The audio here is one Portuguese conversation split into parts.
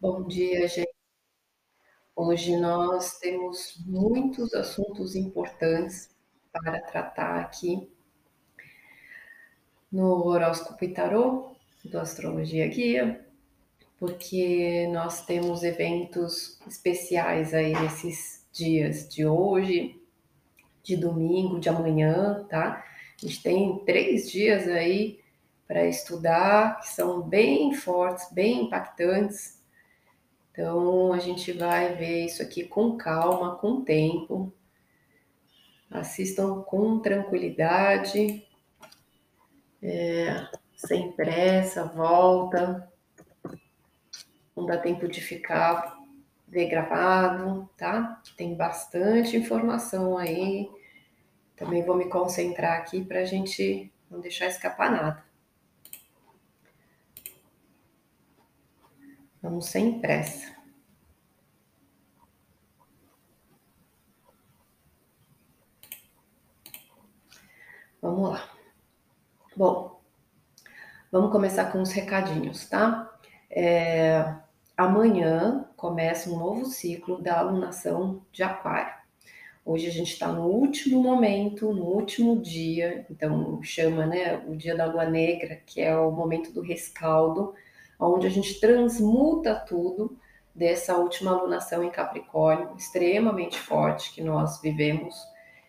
Bom dia, gente. Hoje nós temos muitos assuntos importantes para tratar aqui no horóscopo e tarô do Astrologia Guia, porque nós temos eventos especiais aí nesses dias de hoje, de domingo, de amanhã, tá? A gente tem três dias aí para estudar que são bem fortes, bem impactantes então, a gente vai ver isso aqui com calma, com tempo. Assistam com tranquilidade, é, sem pressa, volta. Não dá tempo de ficar ver gravado, tá? Tem bastante informação aí. Também vou me concentrar aqui para a gente não deixar escapar nada. Vamos sem pressa. Vamos lá. Bom, vamos começar com os recadinhos, tá? É, amanhã começa um novo ciclo da alunação de Aquário. Hoje a gente está no último momento, no último dia, então chama né, o dia da lua negra, que é o momento do rescaldo onde a gente transmuta tudo dessa última alunação em Capricórnio, extremamente forte que nós vivemos,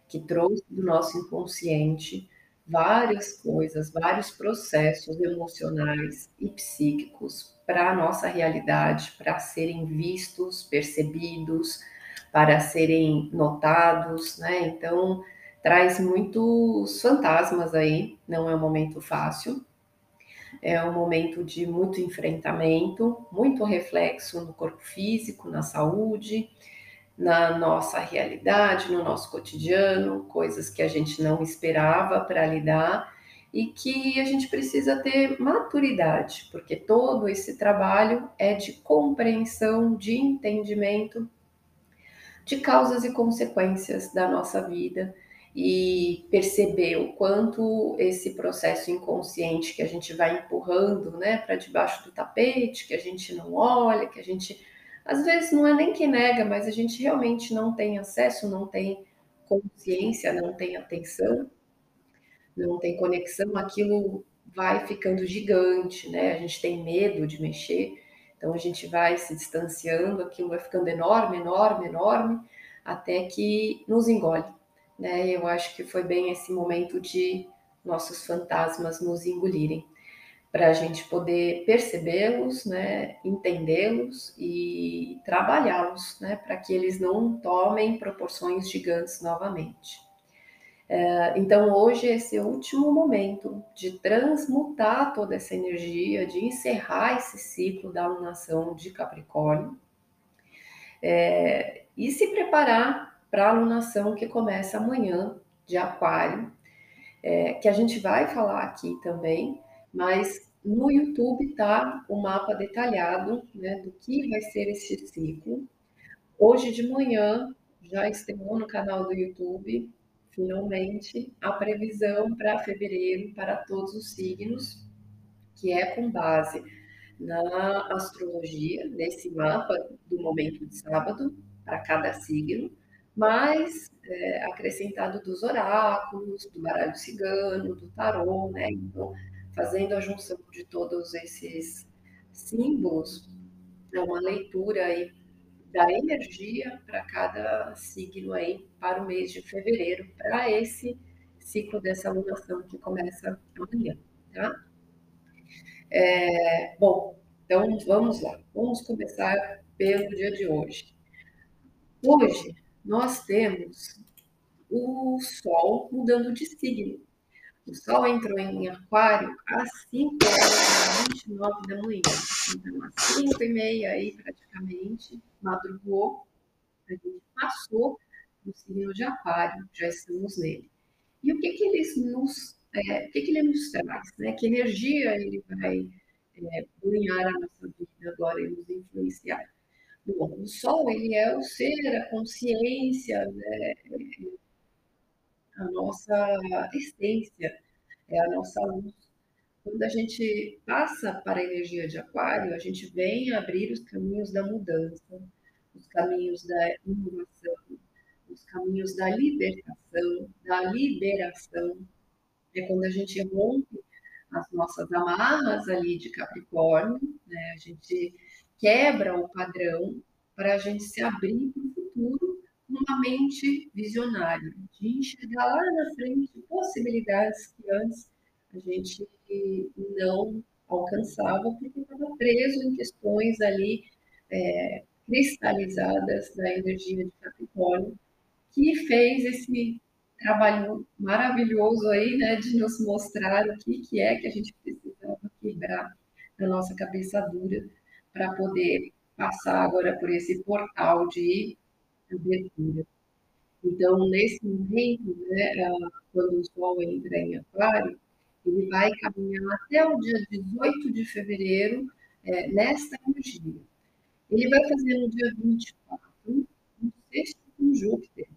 que trouxe do nosso inconsciente várias coisas, vários processos emocionais e psíquicos para a nossa realidade, para serem vistos, percebidos, para serem notados, né? Então, traz muitos fantasmas aí, não é um momento fácil, é um momento de muito enfrentamento, muito reflexo no corpo físico, na saúde, na nossa realidade, no nosso cotidiano, coisas que a gente não esperava para lidar e que a gente precisa ter maturidade, porque todo esse trabalho é de compreensão, de entendimento de causas e consequências da nossa vida e perceber o quanto esse processo inconsciente que a gente vai empurrando, né, para debaixo do tapete, que a gente não olha, que a gente às vezes não é nem que nega, mas a gente realmente não tem acesso, não tem consciência, não tem atenção, não tem conexão, aquilo vai ficando gigante, né? A gente tem medo de mexer, então a gente vai se distanciando, aquilo vai ficando enorme, enorme, enorme, até que nos engole né? Eu acho que foi bem esse momento de nossos fantasmas nos engolirem, para a gente poder percebê-los, né, entendê-los e trabalhá-los, né, para que eles não tomem proporções gigantes novamente. É, então, hoje, esse é último momento de transmutar toda essa energia, de encerrar esse ciclo da alunação de Capricórnio é, e se preparar para a alunação que começa amanhã de Aquário, é, que a gente vai falar aqui também, mas no YouTube tá o mapa detalhado né, do que vai ser esse ciclo. Hoje de manhã já estreou no canal do YouTube, finalmente, a previsão para fevereiro para todos os signos, que é com base na astrologia, nesse mapa do momento de sábado, para cada signo, mas é, acrescentado dos oráculos, do baralho cigano, do tarô, né? Então, fazendo a junção de todos esses símbolos, é uma leitura aí da energia para cada signo aí para o mês de fevereiro, para esse ciclo dessa alunação que começa amanhã, tá? É, bom, então vamos lá, vamos começar pelo dia de hoje. Hoje nós temos o Sol mudando de signo. O Sol entrou em Aquário às 5 horas e 29 da manhã. Então, às 5 e meia aí, praticamente, madrugou, a gente passou no signo de Aquário, já estamos nele. E o que que ele nos, é, o que que ele nos traz? Né? Que energia ele vai é, a nossa vida agora e nos influenciar? O Sol, ele é o ser, a consciência, né? a nossa essência, é a nossa luz. Quando a gente passa para a energia de Aquário, a gente vem abrir os caminhos da mudança, os caminhos da inovação, os caminhos da libertação, da liberação. É quando a gente rompe as nossas amarras ali de Capricórnio, né? a gente quebra o padrão para a gente se abrir para o futuro com uma mente visionária, de enxergar lá na frente possibilidades que antes a gente não alcançava porque estava preso em questões ali é, cristalizadas da energia de Capricórnio, que fez esse trabalho maravilhoso aí, né, de nos mostrar o que, que é que a gente precisava quebrar na nossa cabeça dura para poder passar agora por esse portal de abertura. Então, nesse momento, né, quando o Sol entra em Aquário, ele vai caminhar até o dia 18 de fevereiro é, nesta energia. Ele vai fazer no dia 24 um sexto com Júpiter.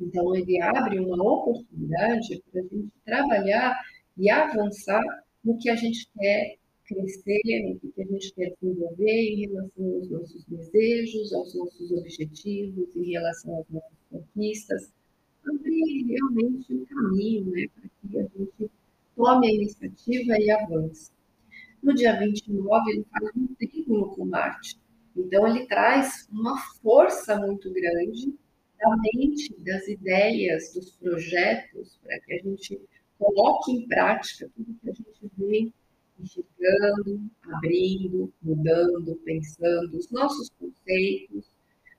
Então, ele abre uma oportunidade para a gente trabalhar e avançar no que a gente quer crescer, no que a gente quer desenvolver em relação aos nossos desejos, aos nossos objetivos, em relação às nossas conquistas. Abrir realmente um caminho né, para que a gente tome a iniciativa e avance. No dia 29, ele faz um trígono com Marte. Então, ele traz uma força muito grande da mente, das ideias, dos projetos, para que a gente coloque em prática tudo que a gente vem enxergando, abrindo, mudando, pensando, os nossos conceitos,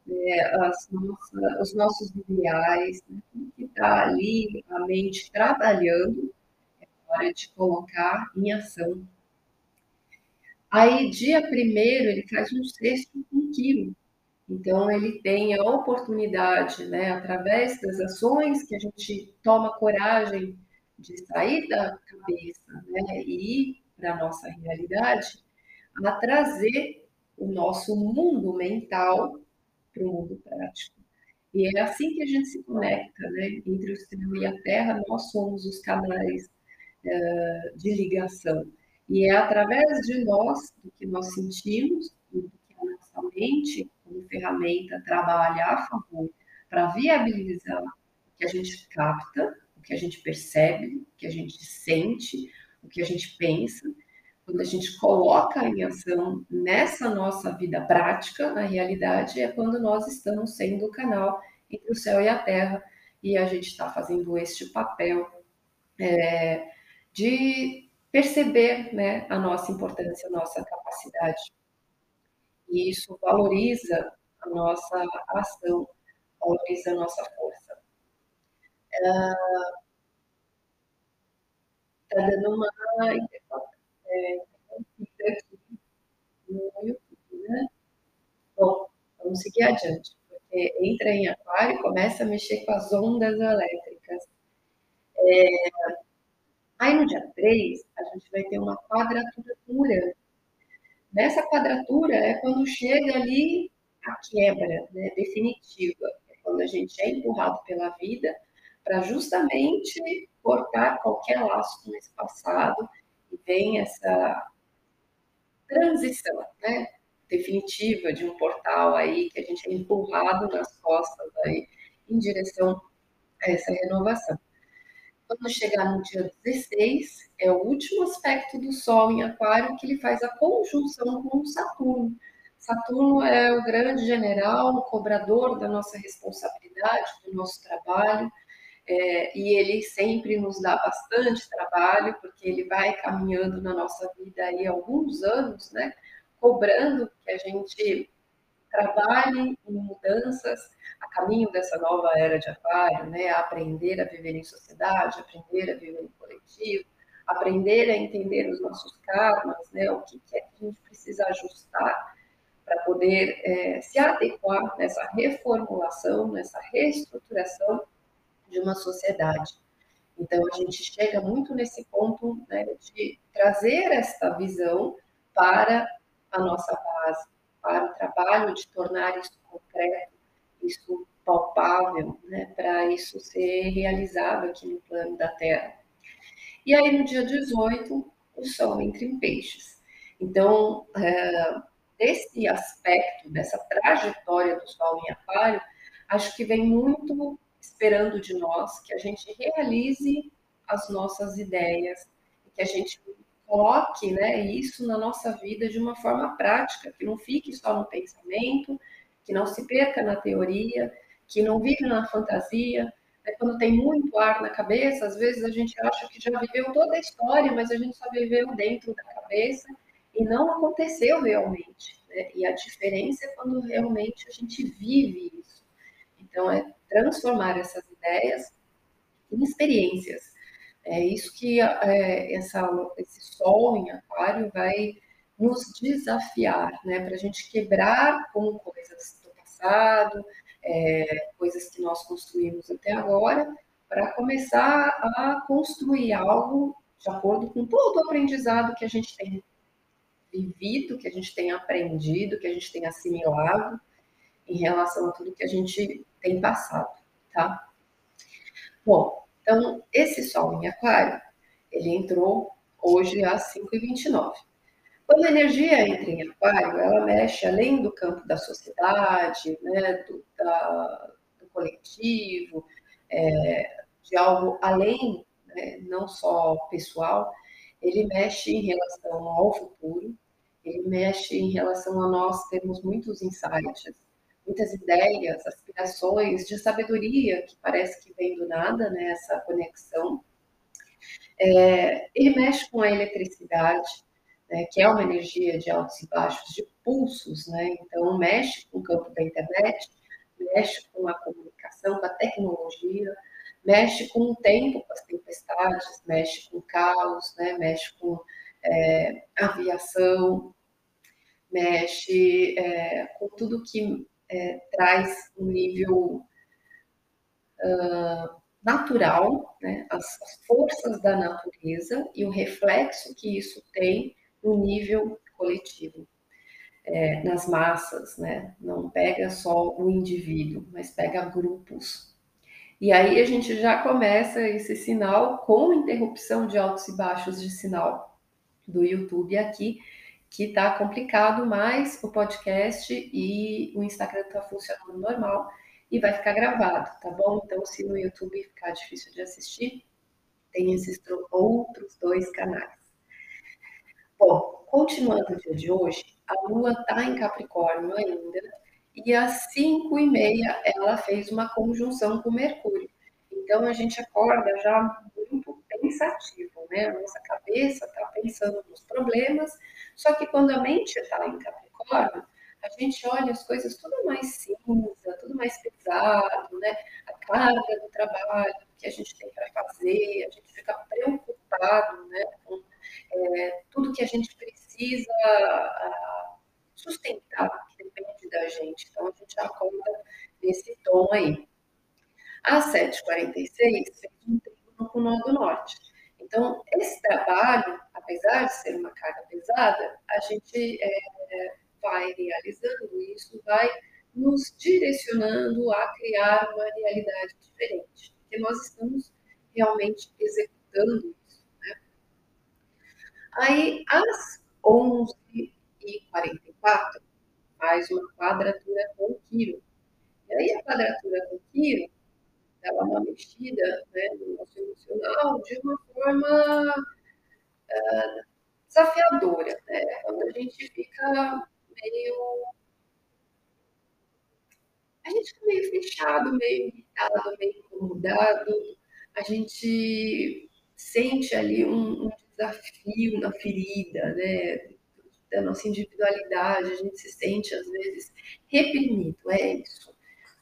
né, nossa, os nossos ideais, né, tudo que está ali, a mente trabalhando, é hora de colocar em ação. Aí, dia primeiro, ele faz um sexto com quilo. Então, ele tem a oportunidade, né, através das ações que a gente toma coragem de sair da cabeça né, e ir para a nossa realidade, a trazer o nosso mundo mental para o mundo prático. E é assim que a gente se conecta, né? Entre o céu e a terra, nós somos os canais uh, de ligação. E é através de nós, do que nós sentimos, do que a nossa mente, como ferramenta, trabalha a favor para viabilizar o que a gente capta, o que a gente percebe, o que a gente sente, o que a gente pensa, quando a gente coloca em ação nessa nossa vida prática, na realidade, é quando nós estamos sendo o canal entre o céu e a terra, e a gente está fazendo este papel é, de perceber né, a nossa importância, a nossa capacidade. E isso valoriza a nossa ação, valoriza a nossa força. Está dando uma é, aqui no YouTube, né? Bom, vamos seguir adiante, porque entra em aquário e começa a mexer com as ondas elétricas. É, aí no dia 3, a gente vai ter uma quadratura Urano. Nessa quadratura é quando chega ali a quebra né, definitiva, é quando a gente é empurrado pela vida para justamente cortar qualquer laço com esse passado e vem essa transição, né, definitiva de um portal aí que a gente é empurrado nas costas aí em direção a essa renovação. Quando chegar no dia 16, é o último aspecto do Sol em Aquário que ele faz a conjunção com Saturno. Saturno é o grande general, o cobrador da nossa responsabilidade, do nosso trabalho, é, e ele sempre nos dá bastante trabalho, porque ele vai caminhando na nossa vida aí alguns anos, né? Cobrando que a gente trabalhe em mudanças a caminho dessa nova era de aquário, né? Aprender a viver em sociedade, aprender a viver em coletivo, aprender a entender os nossos karmas, né? O que é que a gente precisa ajustar para poder é, se adequar nessa reformulação, nessa reestruturação de uma sociedade. Então, a gente chega muito nesse ponto né, de trazer esta visão para a nossa base, para o trabalho de tornar isso concreto, isso palpável, né, para isso ser realizado aqui no plano da Terra. E aí, no dia 18, o Sol entra em peixes. Então, é, desse aspecto, dessa trajetória do Sol em Aquário, acho que vem muito esperando de nós que a gente realize as nossas ideias, que a gente coloque né, isso na nossa vida de uma forma prática, que não fique só no pensamento, que não se perca na teoria, que não vive na fantasia. Né? Quando tem muito ar na cabeça, às vezes a gente acha que já viveu toda a história, mas a gente só viveu dentro da cabeça e não aconteceu realmente. Né? E a diferença é quando realmente a gente vive isso. Então, é transformar essas ideias em experiências. É isso que é, essa, esse sol em aquário vai nos desafiar, né? Para a gente quebrar com coisas do passado, é, coisas que nós construímos até agora, para começar a construir algo de acordo com todo o aprendizado que a gente tem vivido, que a gente tem aprendido, que a gente tem assimilado em relação a tudo que a gente tem passado, tá? Bom, então esse Sol em Aquário, ele entrou hoje às 5h29. Quando a energia entra em Aquário, ela mexe além do campo da sociedade, né, do, da, do coletivo, é, de algo além, né, não só pessoal, ele mexe em relação ao futuro, ele mexe em relação a nós termos muitos insights, muitas ideias, aspirações de sabedoria que parece que vem do nada, né, essa conexão. É, ele mexe com a eletricidade, né, que é uma energia de altos e baixos, de pulsos, né, então mexe com o campo da internet, mexe com a comunicação, com a tecnologia, mexe com o tempo, com as tempestades, mexe com o caos, né, mexe com é, aviação, mexe é, com tudo que é, traz um nível uh, natural, né, as, as, forças da natureza e o reflexo que isso tem no nível coletivo, é, nas massas, né, não pega só o indivíduo, mas pega grupos. E aí a gente já começa esse sinal com interrupção de altos e baixos de sinal do YouTube aqui, que está complicado, mas o podcast e o Instagram está funcionando normal e vai ficar gravado, tá bom? Então, se no YouTube ficar difícil de assistir, tem esses outros dois canais. Bom, continuando o dia de hoje, a Lua está em Capricórnio ainda, e às 5 e meia ela fez uma conjunção com Mercúrio. Então a gente acorda já muito pensativo, né? A nossa cabeça pensando nos problemas só que quando a mente está em Capricórnio, a gente olha as coisas tudo mais cinza, tudo mais pesado, né? A carga do trabalho que a gente tem para fazer, a gente fica preocupado, né? Com é, tudo que a gente precisa sustentar, que depende da gente. Então a gente acorda nesse tom aí. Às 7h46, fez um trígono com o nó do norte. Então, esse trabalho, apesar de ser uma carga pesada, a gente é, vai realizando isso, vai nos direcionando a criar uma realidade diferente, porque nós estamos realmente executando isso. Né? Aí, às 11h44, faz uma quadratura com Quiro. E aí, a quadratura com Quiro ela uma mexida né, no nosso emocional de uma forma uh, desafiadora, né? Quando a gente fica meio. A gente fica meio fechado, meio irritado, meio incomodado, a gente sente ali um, um desafio na ferida, né? Da nossa individualidade, a gente se sente às vezes reprimido, é isso.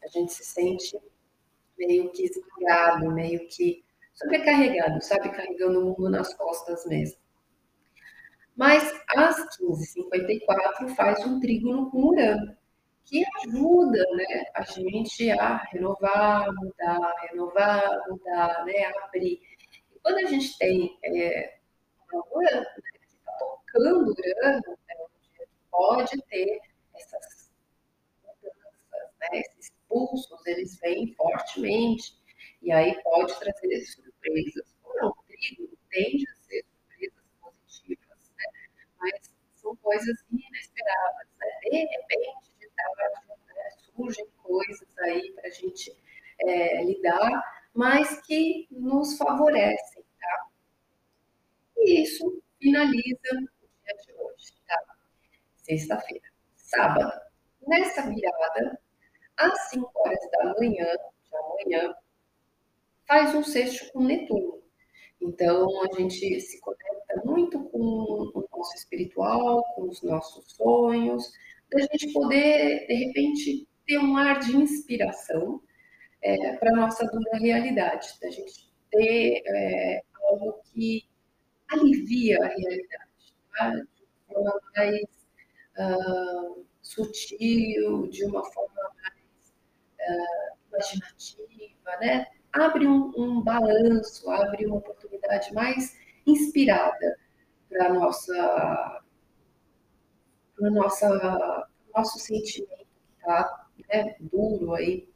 A gente se sente meio que esmagado, meio que sobrecarregado, sabe? Carregando o mundo nas costas mesmo. Mas às 15h54 faz um trígono com Urano, que ajuda né, a gente a renovar, mudar, renovar, mudar, né, abrir. E quando a gente tem é, Urano né, que está tocando Urano, é onde pode ter essas mudanças, né, esses impulsos, eles vêm fortemente, e aí pode trazer surpresas. O não, o trigo tende a ser surpresas coisas inesperadas, né? De repente, de tarde, né, surgem coisas aí para a gente é, lidar, mas que nos favorecem, tá? E isso finaliza o dia de hoje, tá? Sexta-feira. Sábado. Nessa virada, às 5 horas da manhã, de amanhã, faz um sexto com Netuno. Então, a gente se conecta muito com o nosso espiritual, com os nossos sonhos, da gente poder, de repente, ter um ar de inspiração é, para a nossa dura realidade, da gente ter é, algo que alivia a realidade, tá? de uma forma mais uh, sutil, de uma forma imaginativa, né? abre um, um balanço, abre uma oportunidade mais inspirada para nossa para nossa nosso sentimento está né, duro aí.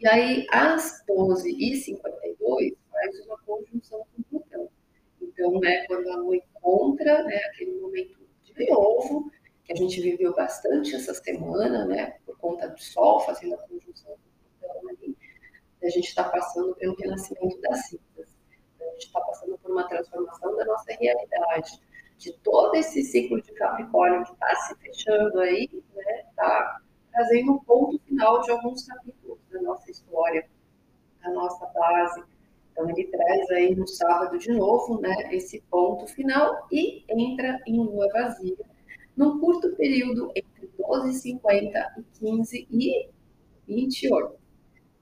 E aí, às 12h52, faz uma conjunção com Plutão. Então, né, quando a Lua encontra né, aquele momento de novo, que a gente viveu bastante essa semana, né, por conta do Sol fazendo a conjunção Plutão ali, a gente está passando pelo renascimento das cinzas. A gente está passando por uma transformação da nossa realidade, de todo esse ciclo de Capricórnio que está se fechando aí, né, está trazendo um ponto final de alguns capítulos da nossa história, da nossa base. Então ele traz aí no sábado de novo, né, esse ponto final e entra em lua vazia num curto período entre 12h50 e 15 e 28.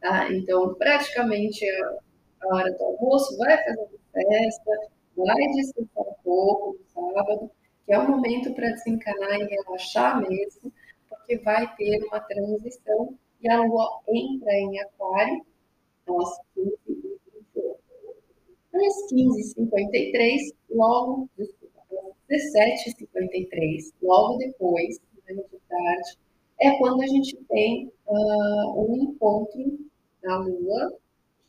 Tá? Então, praticamente a hora do almoço, vai fazer festa, vai descansar um pouco no sábado, que é o momento para desencanar e relaxar mesmo, porque vai ter uma transição e a lua entra em aquário às 15 h 28 Às 15h53, logo, 17h53, logo depois, de tarde, é quando a gente tem uh, um encontro da Lua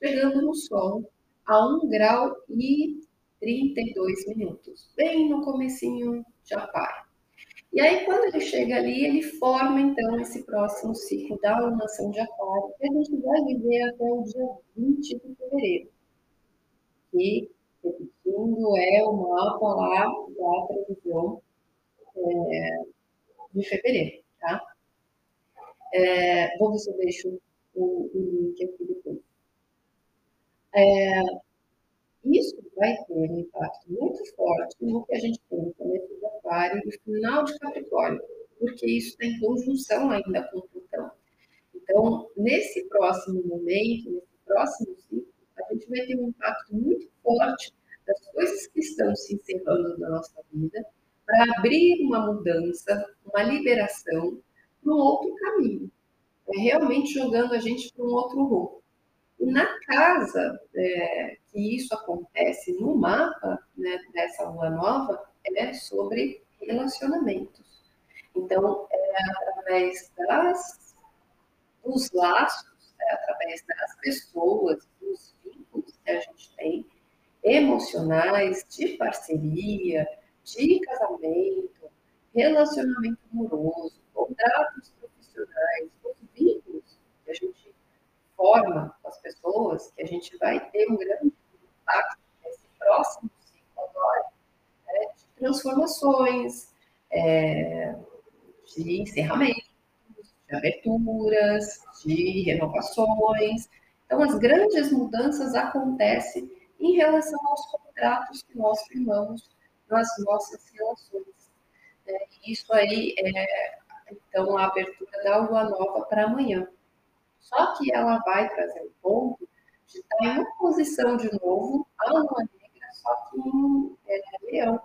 chegando no Sol a 1 grau e 32 minutos, bem no comecinho de Aquário. E aí, quando ele chega ali, ele forma, então, esse próximo ciclo da alunação de Aquário, que a gente vai viver até o dia 20 de fevereiro. Que, repetindo, é o mapa lá da previsão é, de fevereiro, tá? É, vou ver se eu deixo o, o link aqui depois. É, isso vai ter um impacto muito forte no que a gente tem de Aquário e final de Capricórnio, porque isso tem conjunção ainda com Plutão. Então, nesse próximo momento, nesse próximo ciclo, a gente vai ter um impacto muito forte das coisas que estão se encerrando na nossa vida para abrir uma mudança, uma liberação para um outro caminho é realmente jogando a gente para um outro rumo. E na casa é, que isso acontece no mapa né, dessa lua nova é sobre relacionamentos. Então, é através das, dos laços, é através das pessoas, que a gente tem, emocionais, de parceria, de casamento, relacionamento amoroso, contratos profissionais, vínculos que a gente forma com as pessoas, que a gente vai ter um grande impacto nesse próximo ciclo agora, né, de transformações, é, de encerramentos, de aberturas, de renovações. Então, as grandes mudanças acontecem em relação aos contratos que nós firmamos nas nossas relações. Né? Isso aí é, então, a abertura da lua nova para amanhã. Só que ela vai trazer o ponto de estar em uma posição de novo, a lua negra, só que em é, leão,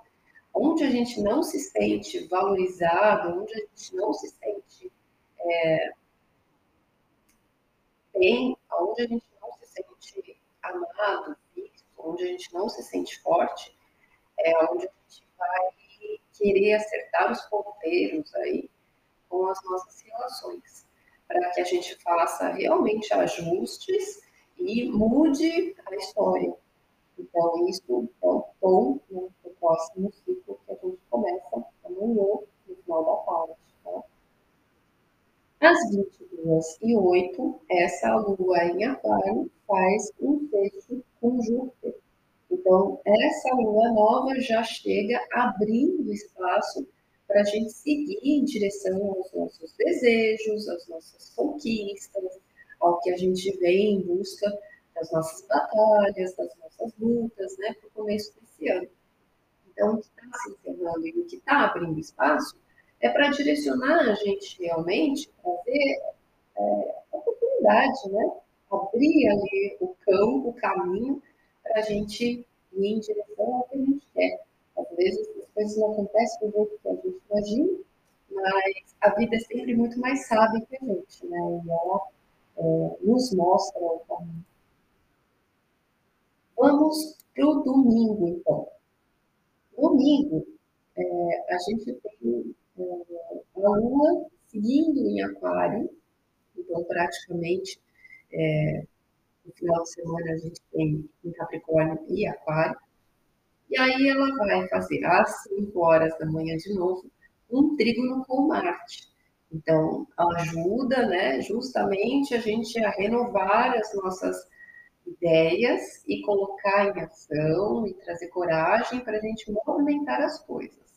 onde a gente não se sente valorizado, onde a gente não se sente é, bem, onde a gente não se sente amado, visto, onde a gente não se sente forte, é onde a gente vai querer acertar os ponteiros aí com as nossas relações, para que a gente faça realmente ajustes e mude a história. Então, isso é o tom no próximo ciclo que a gente começa amanhã. manhã, no final da tarde. Às 22 e 8, essa lua em Aquário faz um fecho com Júpiter. Então, essa lua nova já chega abrindo espaço para a gente seguir em direção aos nossos desejos, às nossas conquistas, ao que a gente vem em busca das nossas batalhas, das nossas lutas, né, para o começo desse ano. Então, o que está se encerrando e o que está abrindo espaço é para direcionar a gente realmente para ver é, oportunidade, né? Abrir ali o campo, o caminho, para a gente ir em direção ao que a gente quer. Às vezes as coisas não acontecem do jeito que a gente imagina, mas a vida é sempre muito mais sábia que a gente, né? E ela é, nos mostra o caminho. Vamos para o domingo, então. Domingo, é, a gente tem a Lua seguindo em Aquário, então praticamente é, no final de semana a gente tem em Capricórnio e Aquário. E aí ela vai fazer às 5 horas da manhã de novo um trígono com Marte. Então, ajuda, né, justamente a gente a renovar as nossas ideias e colocar em ação e trazer coragem para a gente movimentar as coisas.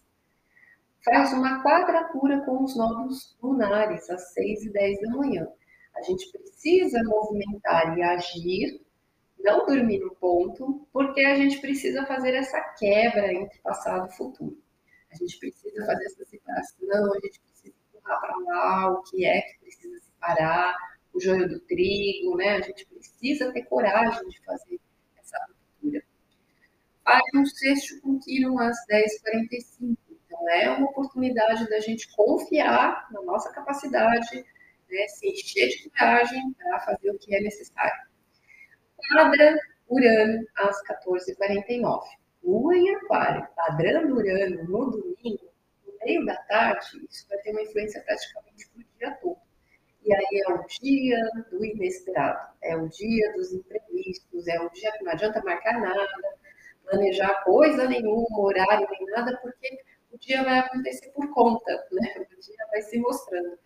Faz uma quadratura com os nodos lunares às 6 e 10 da manhã. A gente precisa movimentar e agir, não dormir no ponto, porque a gente precisa fazer essa quebra entre passado e futuro. A gente precisa fazer essa separação, a gente precisa empurrar para lá o que é que precisa separar, o joio do trigo, né? A gente precisa ter coragem de fazer essa ruptura. Faz um sexto contínuo às 10h45. É uma oportunidade da gente confiar na nossa capacidade, né? se encher de coragem para fazer o que é necessário. Quadra Urano às 14h49. Lua em Aquário, quadrando Urano no domingo, no meio da tarde, isso vai ter uma influência praticamente o dia todo. E aí é o dia do inesperado, é o dia dos imprevistos, é o dia que não adianta marcar nada, planejar coisa nenhuma, horário nem nada, porque o dia vai acontecer por conta, né? O dia vai se mostrando.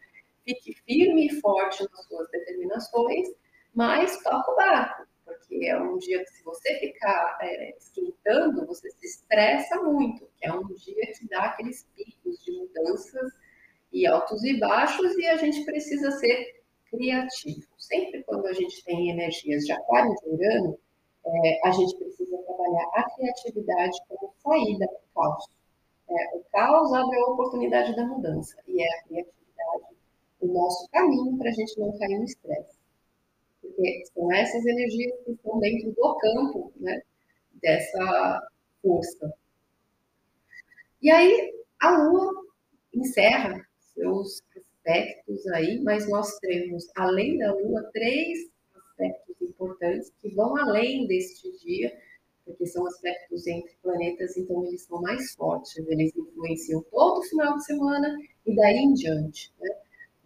Fique firme e forte nas suas determinações, mas toca o barco, porque é um dia que se você ficar é, esquentando, você se estressa muito, é um dia que dá aqueles picos de mudanças e altos e baixos, e a gente precisa ser criativo. Sempre quando a gente tem energias de aquário de Urano, é, a gente precisa trabalhar a criatividade como saída para o caos. É, o caos abre a oportunidade da mudança, e é a criatividade o nosso caminho para a gente não cair no estresse. Porque são essas energias que estão dentro do campo né, dessa força. E aí, a Lua encerra seus aspectos aí, mas nós temos, além da Lua, três aspectos importantes que vão além deste dia, porque são aspectos entre planetas, então eles são mais fortes, eles influenciam todo o final de semana e daí em diante, né?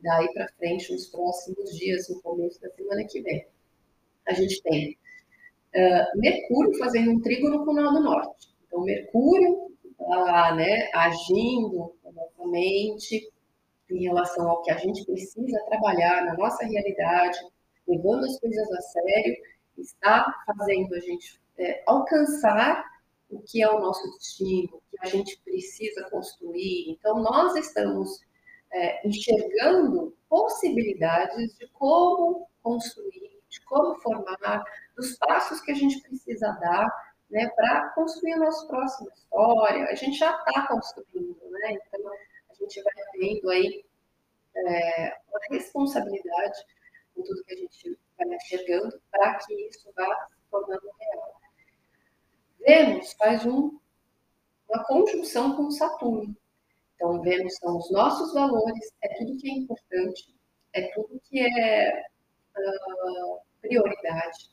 Daí para frente, nos próximos dias, no começo da semana que vem. A gente tem uh, Mercúrio fazendo um trígono com o nó do norte. Então, Mercúrio está lá, né, agindo na nossa mente, em relação ao que a gente precisa trabalhar na nossa realidade, levando as coisas a sério, está fazendo a gente é, alcançar o que é o nosso destino, o que a gente precisa construir. Então, nós estamos é, enxergando possibilidades de como construir, de como formar, dos passos que a gente precisa dar né, para construir a nossa próxima história. A gente já está construindo, né? Então, gente vai tendo aí é, uma responsabilidade com tudo que a gente vai enxergando para que isso vá se tornando real. Vênus faz um, uma conjunção com Saturno. Então, Vênus são os nossos valores, é tudo que é importante, é tudo que é uh, prioridade,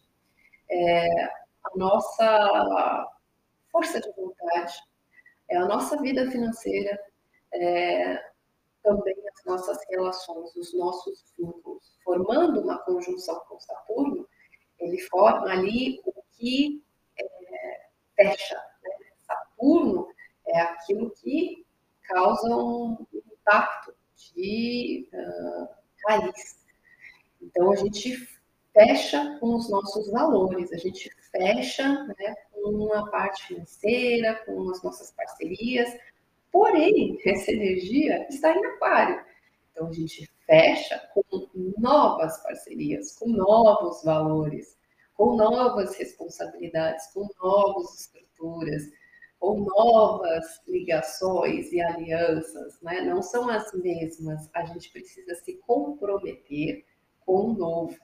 é a nossa força de vontade, é a nossa vida financeira, é, também as nossas relações, os nossos vínculos. Formando uma conjunção com Saturno, ele forma ali o que fecha. Né? Saturno é aquilo que causam um impacto de uh, raiz. Então, a gente fecha com os nossos valores, a gente fecha né, com a parte financeira, com as nossas parcerias, porém, essa energia está em aquário. Então, a gente fecha com novas parcerias, com novos valores, com novas responsabilidades, com novas estruturas, com novas ligações e alianças, né? não são as mesmas. A gente precisa se comprometer com o novo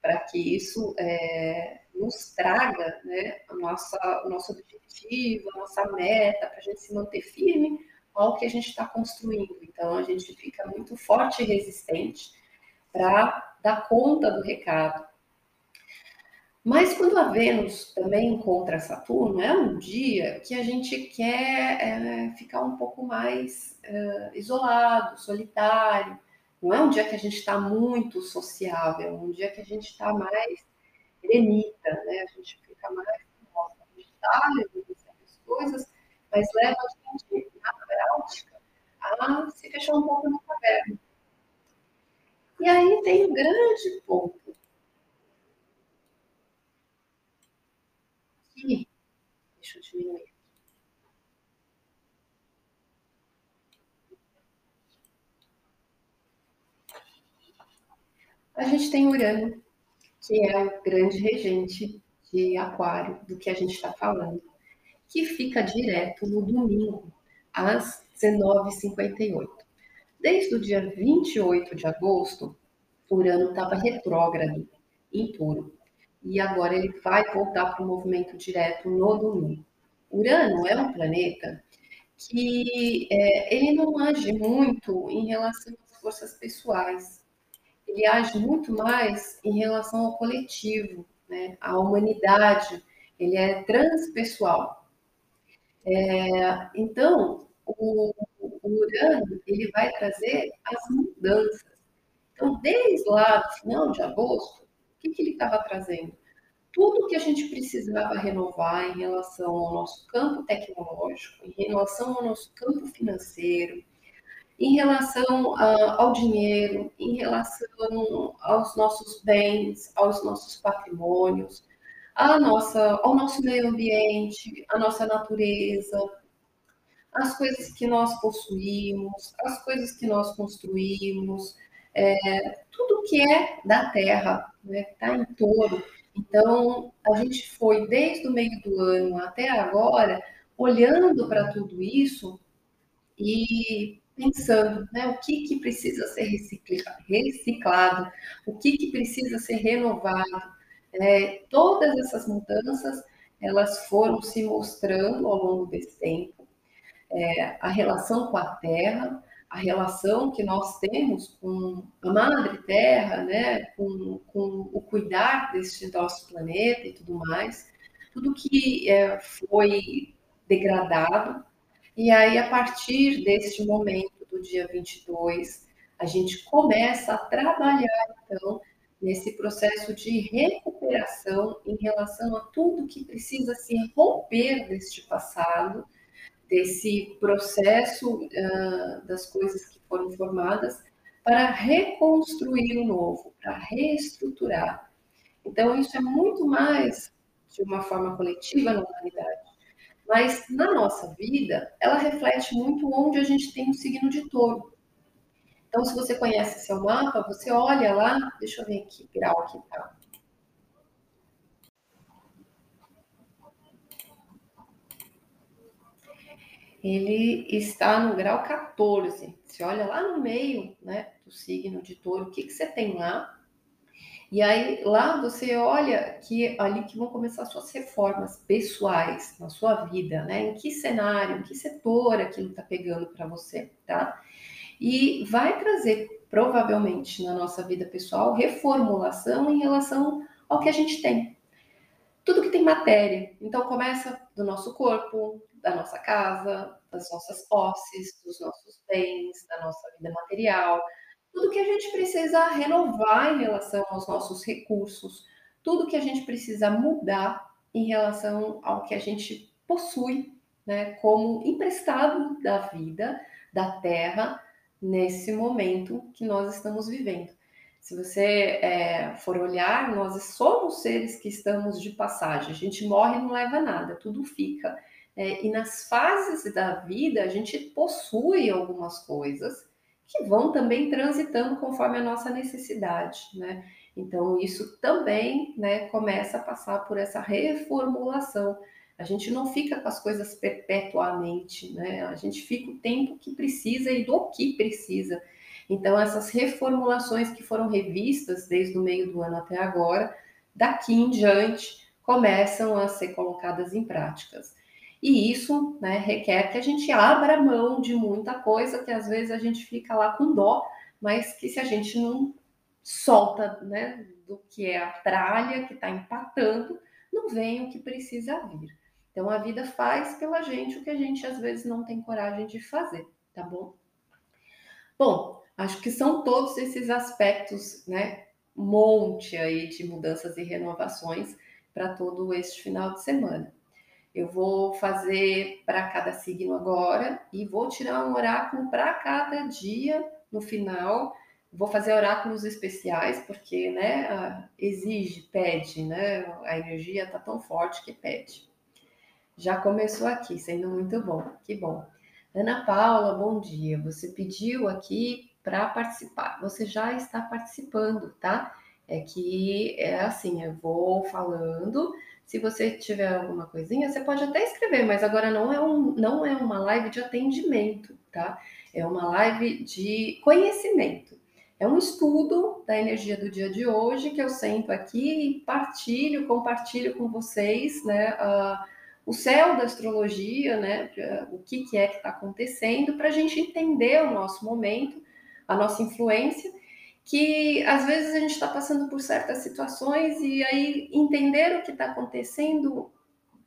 para que isso é, nos traga né, a nossa, o nosso objetivo, a nossa meta, para a gente se manter firme ao que a gente está construindo. Então, a gente fica muito forte e resistente para dar conta do recado. Mas quando a Vênus também encontra Saturno, é um dia que a gente quer é, ficar um pouco mais é, isolado, solitário, não é um dia que a gente está muito sociável, é um dia que a gente está mais eremita, né? A gente fica mais, nossa, a gente está levando certas coisas, mas leva a gente, na prática, a se fechar um pouco na caverna. E aí tem um grande ponto. Que, deixa eu diminuir. A gente tem Urano, que é o grande regente de Aquário, do que a gente está falando, que fica direto no domingo, às 19h58. Desde o dia 28 de agosto, Urano estava retrógrado em Touro. E agora ele vai voltar para o movimento direto no domingo. Urano é um planeta que é, ele não age muito em relação às forças pessoais ele age muito mais em relação ao coletivo, né? à humanidade, ele é transpessoal. É, então, o, o, Urano ele vai trazer as mudanças. Então, desde lá final de agosto, que, que ele estava trazendo? Tudo que a gente precisava renovar em relação ao nosso campo tecnológico, em relação ao nosso campo financeiro, em relação uh, ao dinheiro, em relação aos nossos bens, aos nossos patrimônios, à nossa, ao nosso meio ambiente, à nossa natureza, as coisas que nós possuímos, as coisas que nós construímos, é, tudo que é da terra, né, está em touro. Então, a gente foi desde o meio do ano até agora olhando para tudo isso e pensando né, o que, que precisa ser reciclado, o que, que precisa ser renovado. É, todas essas mudanças elas foram se mostrando ao longo desse tempo. É, a relação com a Terra, a relação que nós temos com a Madre Terra, né, com, com o cuidar deste nosso planeta e tudo mais, tudo que é, foi degradado. E aí, a partir deste momento, do dia 22, a gente começa a trabalhar, então, nesse processo de recuperação em relação a tudo que precisa se romper deste passado, desse processo uh, das coisas que foram formadas, para reconstruir o novo, para reestruturar. Então, isso é muito mais de uma forma coletiva na humanidade. Mas na nossa vida, ela reflete muito onde a gente tem o signo de touro. Então, se você conhece seu mapa, você olha lá, deixa eu ver aqui, grau que tá. Ele está no grau 14. Você olha lá no meio, né, do signo de touro, o que, que você tem lá? E aí lá você olha que ali que vão começar suas reformas pessoais na sua vida, né? Em que cenário, em que setor aquilo está pegando para você, tá? E vai trazer provavelmente na nossa vida pessoal reformulação em relação ao que a gente tem. Tudo que tem matéria. Então começa do nosso corpo, da nossa casa, das nossas posses, dos nossos bens, da nossa vida material, tudo que a gente precisa renovar em relação aos nossos recursos, tudo que a gente precisa mudar em relação ao que a gente possui né, como emprestado da vida, da terra, nesse momento que nós estamos vivendo. Se você é, for olhar, nós somos seres que estamos de passagem. A gente morre e não leva nada, tudo fica. É, e nas fases da vida, a gente possui algumas coisas que vão também transitando conforme a nossa necessidade, né? Então, isso também né, começa a passar por essa reformulação. A gente não fica com as coisas perpetuamente, né? A gente fica o tempo que precisa e do que precisa. Então, essas reformulações que foram revistas desde o meio do ano até agora, daqui em diante, começam a ser colocadas em práticas. E isso né, requer que a gente abra mão de muita coisa que às vezes a gente fica lá com dó, mas que se a gente não solta né, do que é a tralha que está empatando, não vem o que precisa vir. Então a vida faz pela gente o que a gente às vezes não tem coragem de fazer, tá bom? Bom, acho que são todos esses aspectos, né? Monte aí de mudanças e renovações para todo este final de semana. Eu vou fazer para cada signo agora e vou tirar um oráculo para cada dia no final. Vou fazer oráculos especiais porque, né, exige, pede, né? A energia está tão forte que pede. Já começou aqui, sendo muito bom. Que bom. Ana Paula, bom dia. Você pediu aqui para participar. Você já está participando, tá? É que é assim, eu vou falando se você tiver alguma coisinha, você pode até escrever, mas agora não é, um, não é uma live de atendimento, tá? É uma live de conhecimento. É um estudo da energia do dia de hoje que eu sento aqui e partilho, compartilho com vocês, né? O céu da astrologia, né? O que, que é que está acontecendo, para a gente entender o nosso momento, a nossa influência que às vezes a gente está passando por certas situações e aí entender o que está acontecendo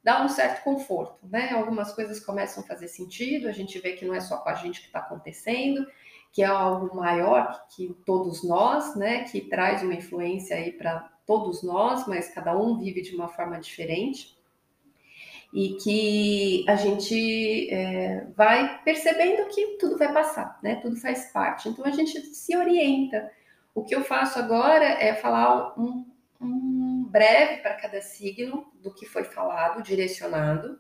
dá um certo conforto, né? Algumas coisas começam a fazer sentido, a gente vê que não é só com a gente que está acontecendo, que é algo maior que todos nós, né? Que traz uma influência aí para todos nós, mas cada um vive de uma forma diferente. E que a gente é, vai percebendo que tudo vai passar, né? Tudo faz parte. Então a gente se orienta o que eu faço agora é falar um, um breve para cada signo do que foi falado, direcionado.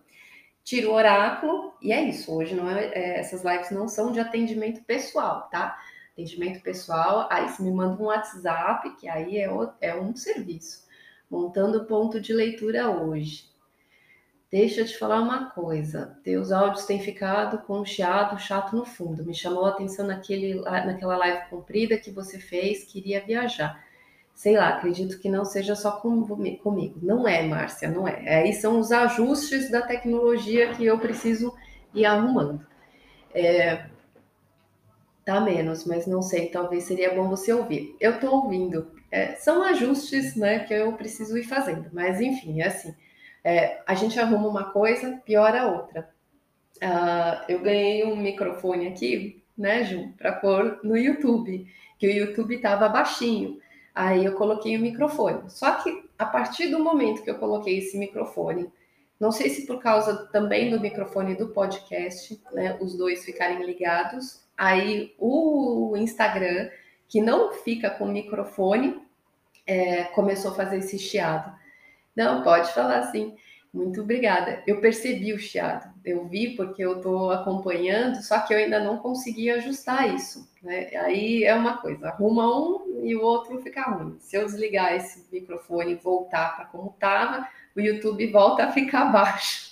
Tiro o oráculo e é isso. Hoje não é, é, essas lives não são de atendimento pessoal, tá? Atendimento pessoal, aí você me manda um WhatsApp, que aí é, é um serviço. Montando ponto de leitura hoje. Deixa eu te falar uma coisa. Teus áudios têm ficado com um chiado chato no fundo. Me chamou a atenção naquele, naquela live comprida que você fez, queria viajar. Sei lá, acredito que não seja só com, comigo. Não é, Márcia, não é. Aí são os ajustes da tecnologia que eu preciso ir arrumando. É, tá menos, mas não sei, talvez seria bom você ouvir. Eu tô ouvindo. É, são ajustes né, que eu preciso ir fazendo, mas enfim, é assim. É, a gente arruma uma coisa, piora outra. Uh, eu ganhei um microfone aqui, né, Ju, para pôr no YouTube, que o YouTube estava baixinho. Aí eu coloquei o microfone. Só que a partir do momento que eu coloquei esse microfone, não sei se por causa também do microfone do podcast, né, os dois ficarem ligados, aí o Instagram, que não fica com microfone, é, começou a fazer esse chiado. Não, pode falar sim. Muito obrigada. Eu percebi o chiado. Eu vi porque eu estou acompanhando, só que eu ainda não consegui ajustar isso. Né? Aí é uma coisa, arruma um e o outro fica ruim. Se eu desligar esse microfone e voltar para como estava, o YouTube volta a ficar baixo.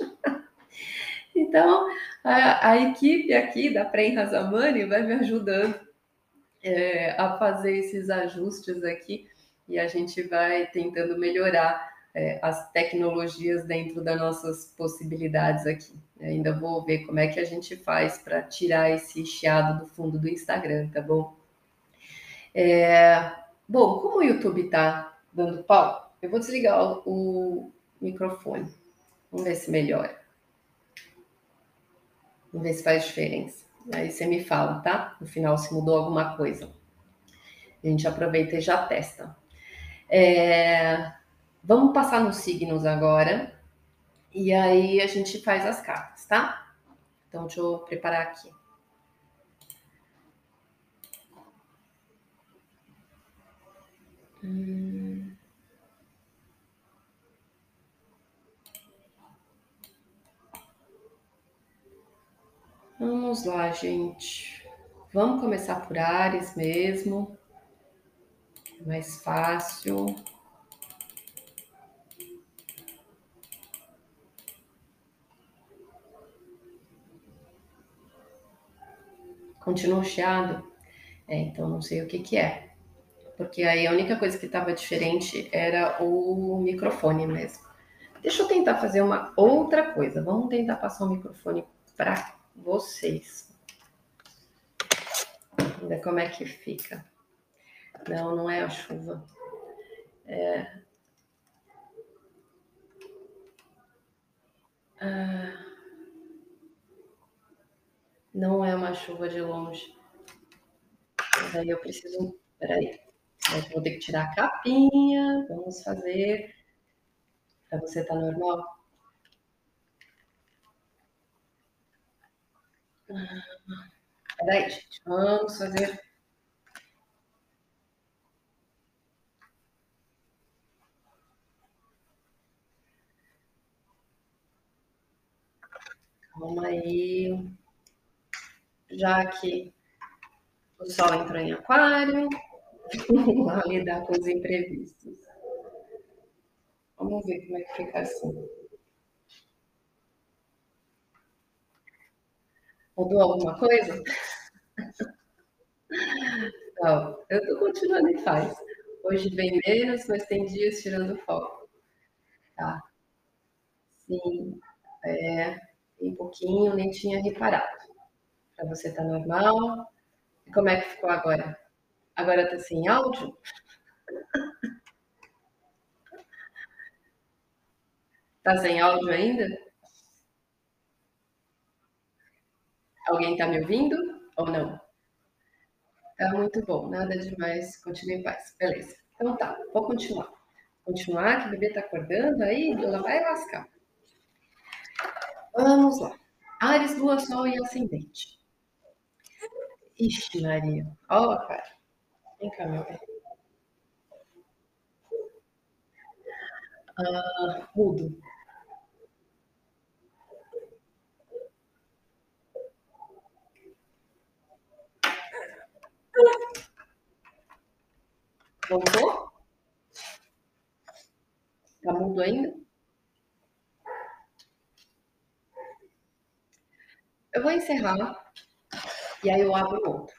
então, a, a, equipe aqui da Prem Razamani vai me ajudando é, a fazer esses ajustes aqui e a gente vai tentando melhorar é, as tecnologias dentro das nossas possibilidades aqui. ainda vou ver como é que a gente faz para tirar esse chiado do fundo do Instagram, tá bom? É, bom, como o YouTube está dando pau, eu vou desligar o, o microfone. Vamos ver se melhora. Vamos ver se faz diferença. Aí você me fala, tá? No final, se mudou alguma coisa. A gente aproveita e já testa. É, Vamos passar nos signos agora. E aí a gente faz as cartas, tá? Então, deixa eu preparar aqui. Hum. Vamos lá, gente. Vamos começar por Ares mesmo. Mais fácil. Continua chiado? É, então não sei o que que é. Porque aí a única coisa que estava diferente era o microfone mesmo. Deixa eu tentar fazer uma outra coisa. Vamos tentar passar o microfone para vocês. Ver como é que fica. Não, não é a chuva. É... Ah... Não é uma chuva de longe. Mas aí eu preciso. Peraí. Eu vou ter que tirar a capinha. Vamos fazer. Para você tá normal? Peraí, gente. Vamos fazer. Calma aí já que o Sol entrou em Aquário, vamos lá lidar com os imprevistos. Vamos ver como é que fica assim. Mudou alguma coisa? Não, eu estou continuando em paz. Hoje bem menos, mas tem dias tirando foco. Tá. Sim, é, um pouquinho, nem tinha reparado. Para você tá normal. E como é que ficou agora? Agora tá sem áudio? Tá sem áudio ainda? Alguém tá me ouvindo ou não? Tá muito bom, nada demais, continue em paz. Beleza. Então tá, vou continuar. Continuar, que o bebê tá acordando aí, ela vai lascar. Vamos lá. Ares, Lua, Sol e Ascendente. Ixi, Maria. Ó, oh, cara. Vem cá, meu bem. Ah, mudo. Voltou? Tá mudo ainda? Eu vou encerrar e aí eu abro outro.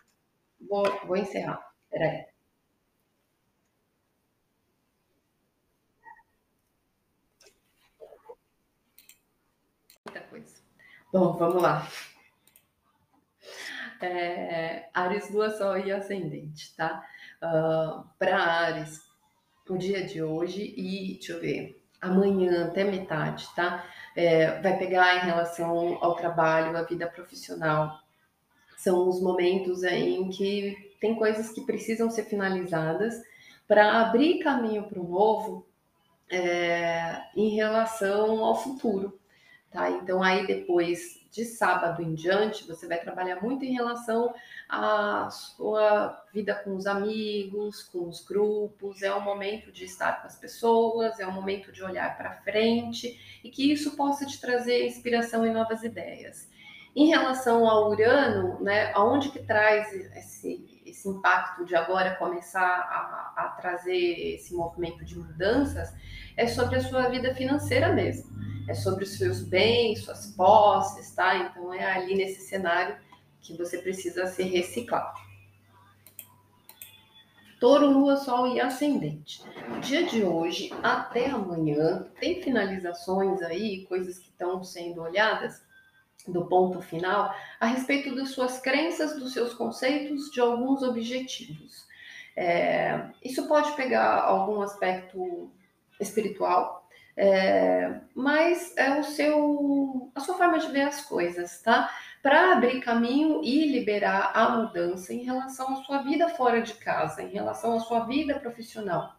Vou, vou encerrar. Peraí. Muita coisa. Bom, vamos lá. É, Ares, Lua, Sol e Ascendente, tá? Uh, ah, Para Ares, o dia de hoje e, deixa eu ver, amanhã até metade, tá? É, vai pegar em relação ao trabalho, à vida profissional, são os momentos em que tem coisas que precisam ser finalizadas para abrir caminho para o novo é, em relação ao futuro. Tá? Então, aí depois de sábado em diante, você vai trabalhar muito em relação à sua vida com os amigos, com os grupos. É o momento de estar com as pessoas, é o momento de olhar para frente e que isso possa te trazer inspiração e novas ideias. Em relação ao Urano, né, aonde que traz esse, esse impacto de agora começar a, a trazer esse movimento de mudanças, é sobre a sua vida financeira mesmo, é sobre os seus bens, suas posses, tá? Então é ali nesse cenário que você precisa se reciclar. Touro, Lua, Sol e Ascendente. Dia de hoje até amanhã, tem finalizações aí, coisas que estão sendo olhadas do ponto final a respeito das suas crenças, dos seus conceitos, de alguns objetivos. É, isso pode pegar algum aspecto espiritual, é, mas é o seu, a sua forma de ver as coisas, tá? Para abrir caminho e liberar a mudança em relação à sua vida fora de casa, em relação à sua vida profissional.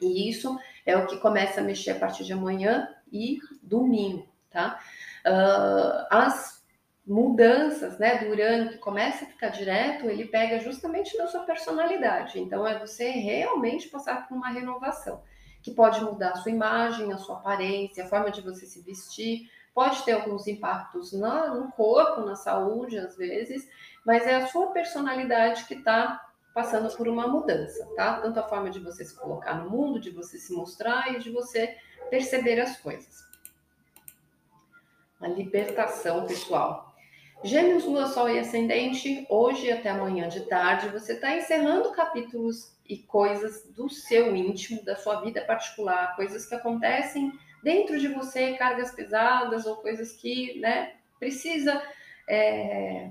E isso é o que começa a mexer a partir de amanhã e domingo, tá? Uh, as mudanças, né, do Urano que começa a ficar direto, ele pega justamente na sua personalidade. Então é você realmente passar por uma renovação, que pode mudar a sua imagem, a sua aparência, a forma de você se vestir, pode ter alguns impactos no corpo, na saúde, às vezes, mas é a sua personalidade que está passando por uma mudança, tá? Tanto a forma de você se colocar no mundo, de você se mostrar e de você perceber as coisas. A libertação pessoal. Gêmeos, Lua, Sol e Ascendente, hoje até amanhã de tarde, você está encerrando capítulos e coisas do seu íntimo, da sua vida particular, coisas que acontecem dentro de você, cargas pesadas ou coisas que, né, precisa é,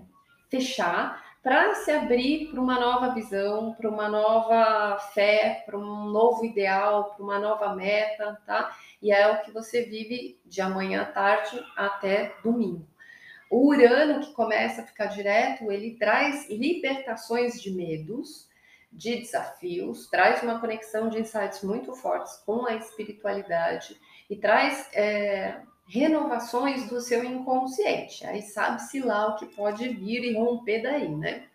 fechar para se abrir para uma nova visão, para uma nova fé, para um novo ideal, para uma nova meta, tá? E é o que você vive de amanhã à tarde até domingo. O Urano, que começa a ficar direto, ele traz libertações de medos, de desafios, traz uma conexão de insights muito fortes com a espiritualidade e traz é, renovações do seu inconsciente. Aí sabe-se lá o que pode vir e romper daí, né?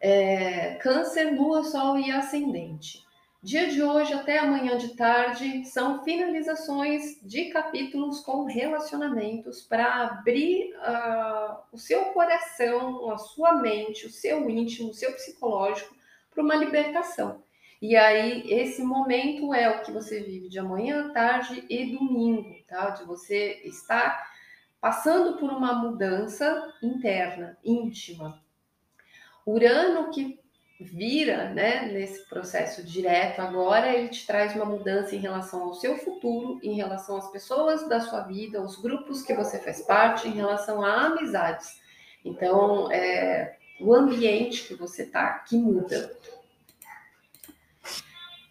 É, câncer, lua, sol e ascendente. Dia de hoje até amanhã de tarde são finalizações de capítulos com relacionamentos para abrir uh, o seu coração, a sua mente, o seu íntimo, o seu psicológico para uma libertação. E aí, esse momento é o que você vive de amanhã, tarde e domingo, tá? De você estar passando por uma mudança interna, íntima. Urano que vira, né, nesse processo direto agora, ele te traz uma mudança em relação ao seu futuro, em relação às pessoas da sua vida, aos grupos que você faz parte, em relação a amizades. Então, é o ambiente que você tá que muda.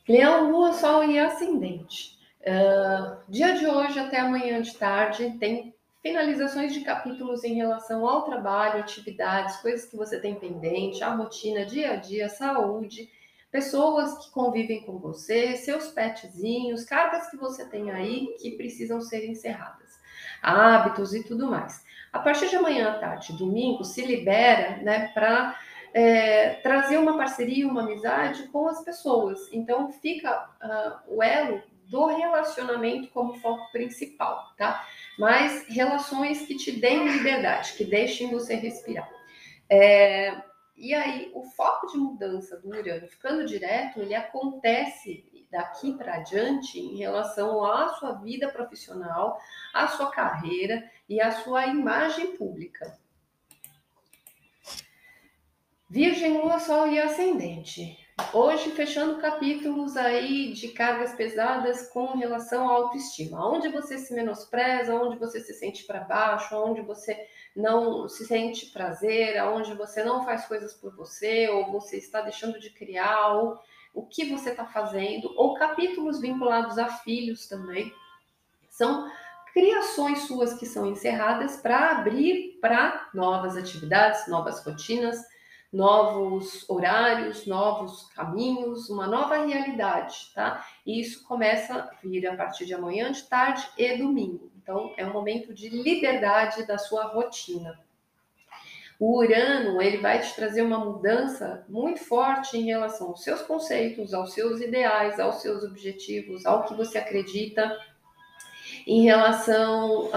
Leão, Lua, Sol e Ascendente. Uh, dia de hoje até amanhã de tarde tem finalizações de capítulos em relação ao trabalho, atividades, coisas que você tem pendente, a rotina, dia a dia, saúde, pessoas que convivem com você, seus petzinhos, cargas que você tem aí que precisam ser encerradas, hábitos e tudo mais. A partir de amanhã à tarde, domingo, se libera né, para é, trazer uma parceria, uma amizade com as pessoas. Então, fica uh, o elo do relacionamento como foco principal, tá? Mas relações que te deem liberdade, que deixem você respirar. É, e aí, o foco de mudança do Urano ficando direto, ele acontece daqui para adiante em relação à sua vida profissional, à sua carreira e à sua imagem pública. Virgem, Lua, Sol e Ascendente. Hoje fechando capítulos aí de cargas pesadas com relação à autoestima. Onde você se menospreza, onde você se sente para baixo, onde você não se sente prazer, onde você não faz coisas por você, ou você está deixando de criar, ou o que você está fazendo, ou capítulos vinculados a filhos também. São criações suas que são encerradas para abrir para novas atividades, novas rotinas novos horários, novos caminhos, uma nova realidade, tá? E isso começa a vir a partir de amanhã, de tarde e domingo. Então, é um momento de liberdade da sua rotina. O Urano, ele vai te trazer uma mudança muito forte em relação aos seus conceitos, aos seus ideais, aos seus objetivos, ao que você acredita, em relação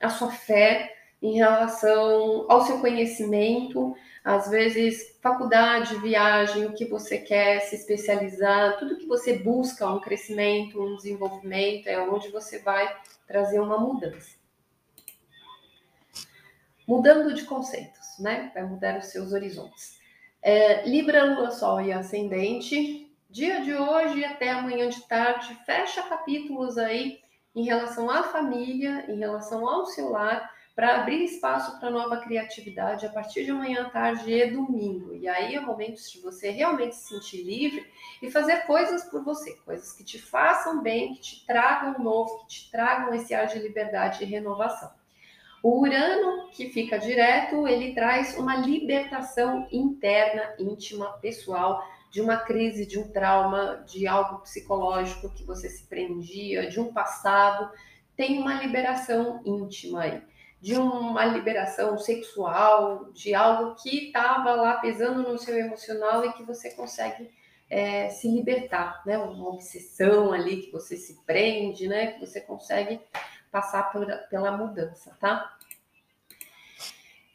à sua fé, em relação ao seu conhecimento, às vezes faculdade, viagem, o que você quer se especializar, tudo que você busca um crescimento, um desenvolvimento, é onde você vai trazer uma mudança. Mudando de conceitos, né? Vai mudar os seus horizontes. É, Libra, Lua, Sol e Ascendente. Dia de hoje até amanhã de tarde, fecha capítulos aí em relação à família, em relação ao seu lar, para abrir espaço para nova criatividade a partir de amanhã, tarde e domingo. E aí é o momento de você realmente se sentir livre e fazer coisas por você, coisas que te façam bem, que te tragam novo, que te tragam esse ar de liberdade e renovação. O Urano, que fica direto, ele traz uma libertação interna, íntima, pessoal, de uma crise, de um trauma, de algo psicológico que você se prendia, de um passado tem uma liberação íntima aí, de uma liberação sexual, de algo que estava lá pesando no seu emocional e que você consegue é, se libertar, né? Uma obsessão ali que você se prende, né? Que você consegue passar por, pela mudança, tá?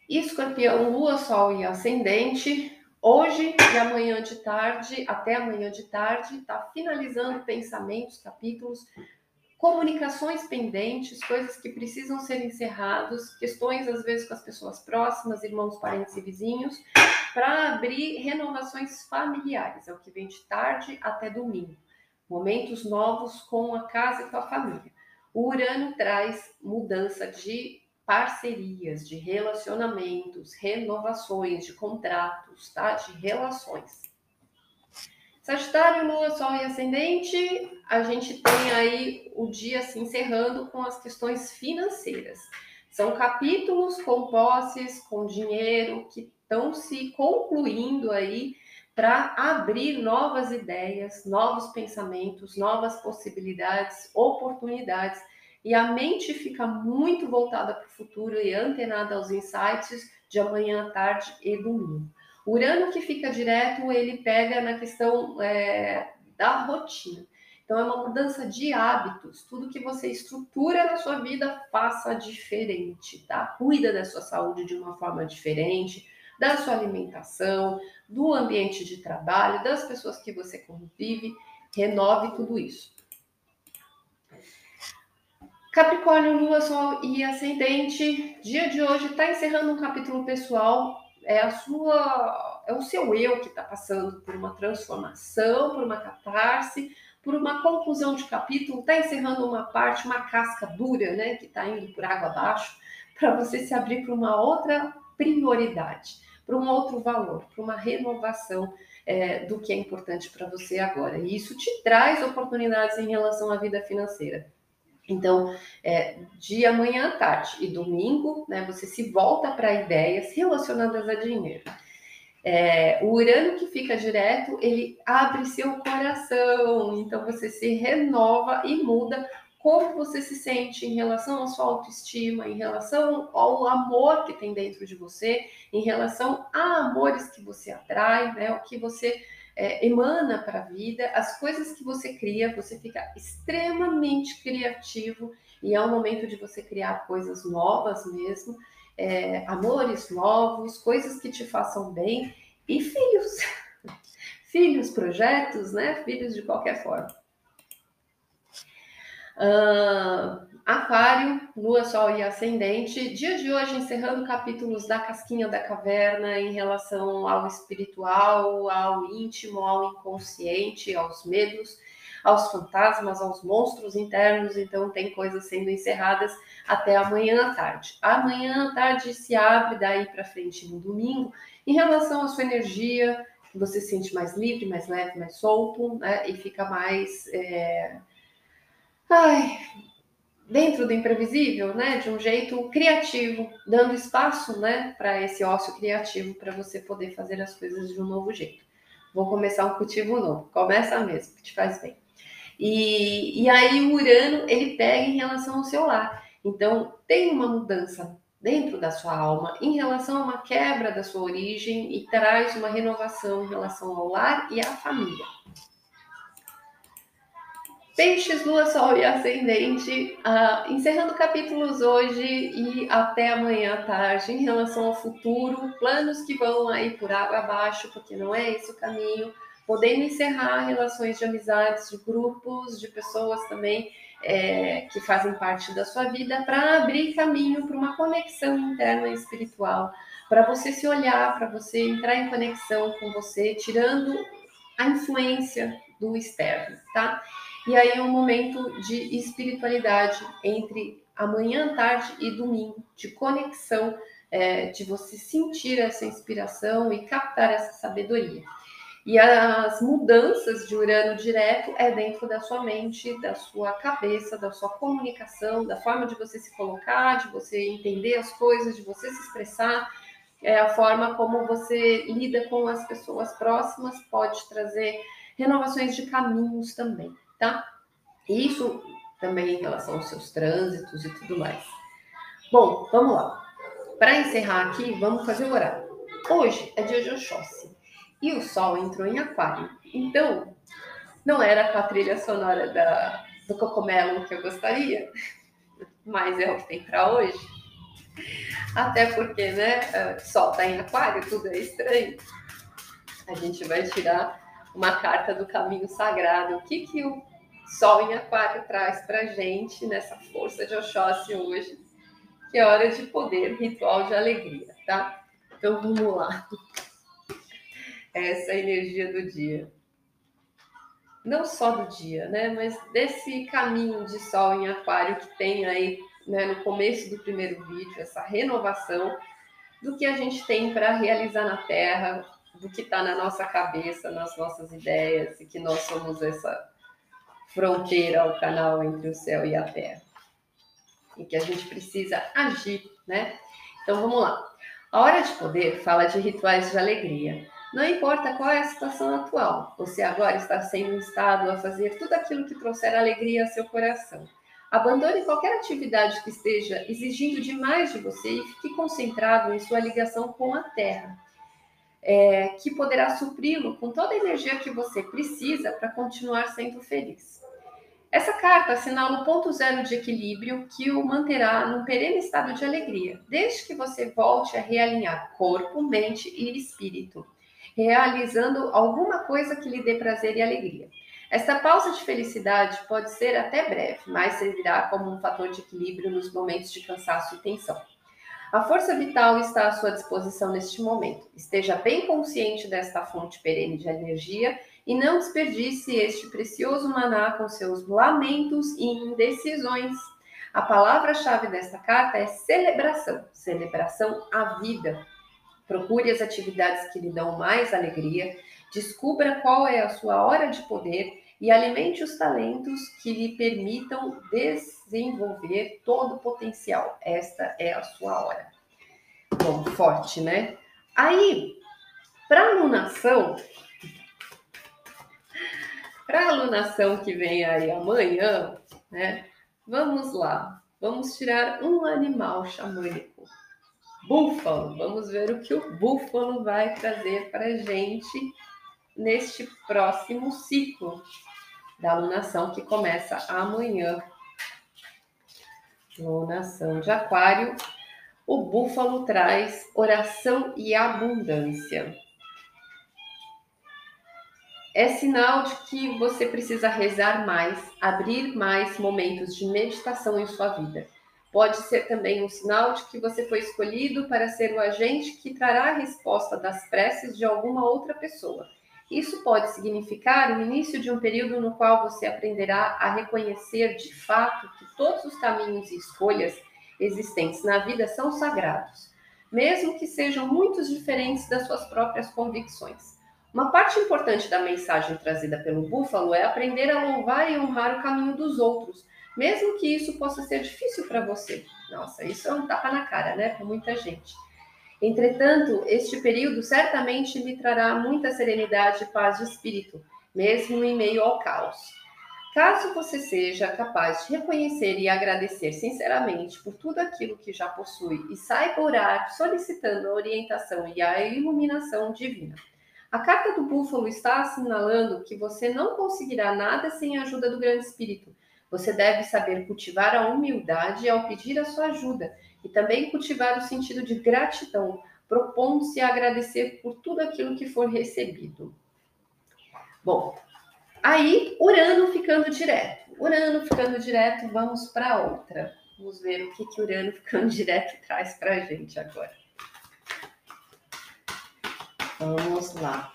Escorpião, Lua, Sol e Ascendente. Hoje e amanhã de tarde, até amanhã de tarde, tá finalizando pensamentos, capítulos comunicações pendentes, coisas que precisam ser encerradas, questões às vezes com as pessoas próximas, irmãos, parentes e vizinhos, para abrir renovações familiares, é o que vem de tarde até domingo. Momentos novos com a casa e com a família. O Urano traz mudança de parcerias, de relacionamentos, renovações, de contratos, tá? De relações. Sagitário, Lua, Sol e Ascendente, a gente tem aí o dia se encerrando com as questões financeiras. São capítulos com posses, com dinheiro, que estão se concluindo aí para abrir novas ideias, novos pensamentos, novas possibilidades, oportunidades. E a mente fica muito voltada para o futuro e antenada aos insights de amanhã, tarde e domingo. Urano que fica direto, ele pega na questão é, da rotina. Então, é uma mudança de hábitos. Tudo que você estrutura na sua vida, faça diferente, tá? Cuida da sua saúde de uma forma diferente, da sua alimentação, do ambiente de trabalho, das pessoas que você convive. Renove tudo isso. Capricórnio, Lua, Sol e Ascendente. Dia de hoje está encerrando um capítulo pessoal é a sua, é o seu eu que está passando por uma transformação, por uma catarse, por uma conclusão de capítulo, está encerrando uma parte, uma casca dura, né, que está indo por água abaixo, para você se abrir para uma outra prioridade, para um outro valor, para uma renovação é, do que é importante para você agora. E isso te traz oportunidades em relação à vida financeira. Então, é, de amanhã à tarde e domingo, né, você se volta para ideias relacionadas a dinheiro. É, o Urano que fica direto, ele abre seu coração, então você se renova e muda como você se sente em relação à sua autoestima, em relação ao amor que tem dentro de você, em relação a amores que você atrai, né, o que você é, emana para a vida, as coisas que você cria, você fica extremamente criativo e é o momento de você criar coisas novas mesmo, é, amores novos, coisas que te façam bem e filhos. filhos, projetos, né? Filhos de qualquer forma. Uh, Aquário, Lua, Sol e Ascendente. Dia de hoje, encerrando capítulos da casquinha da caverna em relação ao espiritual, ao íntimo, ao inconsciente, aos medos, aos fantasmas, aos monstros internos. Então, tem coisas sendo encerradas até amanhã à tarde. Amanhã à tarde se abre daí para frente no domingo em relação à sua energia, você se sente mais livre, mais leve, mais solto, né? E fica mais. É... Ai, dentro do imprevisível, né, de um jeito criativo, dando espaço, né, para esse ócio criativo para você poder fazer as coisas de um novo jeito. Vou começar um cultivo novo. Começa mesmo, que te faz bem. E, e aí o Urano, ele pega em relação ao seu lar. Então, tem uma mudança dentro da sua alma em relação a uma quebra da sua origem e traz uma renovação em relação ao lar e à família. Peixes, Lua, Sol e Ascendente, uh, encerrando capítulos hoje e até amanhã à tarde em relação ao futuro, planos que vão aí por água abaixo, porque não é esse o caminho, podendo encerrar relações de amizades, de grupos, de pessoas também é, que fazem parte da sua vida, para abrir caminho para uma conexão interna espiritual, para você se olhar, para você entrar em conexão com você, tirando a influência do externo, tá? E aí é um momento de espiritualidade entre amanhã, tarde e domingo, de conexão, é, de você sentir essa inspiração e captar essa sabedoria. E as mudanças de Urano direto é dentro da sua mente, da sua cabeça, da sua comunicação, da forma de você se colocar, de você entender as coisas, de você se expressar. É a forma como você lida com as pessoas próximas pode trazer renovações de caminhos também tá? Isso também em relação aos seus trânsitos e tudo mais. Bom, vamos lá. Para encerrar aqui, vamos fazer o horário. Hoje é dia de Oxóssi e o Sol entrou em Aquário. Então, não era com a trilha sonora da, do Cocomelo que eu gostaria, mas é o que tem para hoje. Até porque, né, é, Sol está em Aquário, tudo é estranho. A gente vai tirar uma carta do caminho sagrado. O que, que o Sol em Aquário traz para gente nessa força de Oxóssi hoje? Que é hora de poder, ritual de alegria, tá? Então vamos lá. Essa é energia do dia. Não só do dia, né? Mas desse caminho de Sol em Aquário que tem aí né, no começo do primeiro vídeo, essa renovação do que a gente tem para realizar na Terra, do que está na nossa cabeça, nas nossas ideias, e que nós somos essa fronteira, o canal entre o céu e a terra. E que a gente precisa agir, né? Então vamos lá. A hora de poder fala de rituais de alegria. Não importa qual é a situação atual, você agora está sendo instado a fazer tudo aquilo que trouxer alegria a seu coração. Abandone qualquer atividade que esteja exigindo demais de você e fique concentrado em sua ligação com a Terra é, que poderá supri-lo com toda a energia que você precisa para continuar sendo feliz. Essa carta assinala o ponto zero de equilíbrio que o manterá num perene estado de alegria, desde que você volte a realinhar corpo, mente e espírito, realizando alguma coisa que lhe dê prazer e alegria. Esta pausa de felicidade pode ser até breve, mas servirá como um fator de equilíbrio nos momentos de cansaço e tensão. A força vital está à sua disposição neste momento. Esteja bem consciente desta fonte perene de energia e não desperdice este precioso maná com seus lamentos e indecisões. A palavra-chave desta carta é celebração celebração à vida. Procure as atividades que lhe dão mais alegria, descubra qual é a sua hora de poder e alimente os talentos que lhe permitam desenvolver todo o potencial. Esta é a sua hora. Bom, forte, né? Aí, para alunação, para alunação que vem aí amanhã, né? Vamos lá, vamos tirar um animal xamânico. Búfalo, vamos ver o que o búfalo vai trazer para gente neste próximo ciclo da alunação que começa amanhã. Alunação de Aquário. O búfalo traz oração e abundância. É sinal de que você precisa rezar mais, abrir mais momentos de meditação em sua vida. Pode ser também um sinal de que você foi escolhido para ser o agente que trará a resposta das preces de alguma outra pessoa. Isso pode significar o início de um período no qual você aprenderá a reconhecer de fato que todos os caminhos e escolhas existentes na vida são sagrados, mesmo que sejam muito diferentes das suas próprias convicções. Uma parte importante da mensagem trazida pelo búfalo é aprender a louvar e honrar o caminho dos outros, mesmo que isso possa ser difícil para você. Nossa, isso é um tapa na cara, né, para muita gente. Entretanto, este período certamente lhe trará muita serenidade e paz de espírito, mesmo em meio ao caos. Caso você seja capaz de reconhecer e agradecer sinceramente por tudo aquilo que já possui e saiba orar solicitando a orientação e a iluminação divina. A carta do búfalo está assinalando que você não conseguirá nada sem a ajuda do Grande Espírito. Você deve saber cultivar a humildade ao pedir a sua ajuda e também cultivar o sentido de gratidão, propondo-se a agradecer por tudo aquilo que for recebido. Bom, aí Urano ficando direto. Urano ficando direto, vamos para outra. Vamos ver o que, que Urano ficando direto traz para a gente agora. Vamos lá.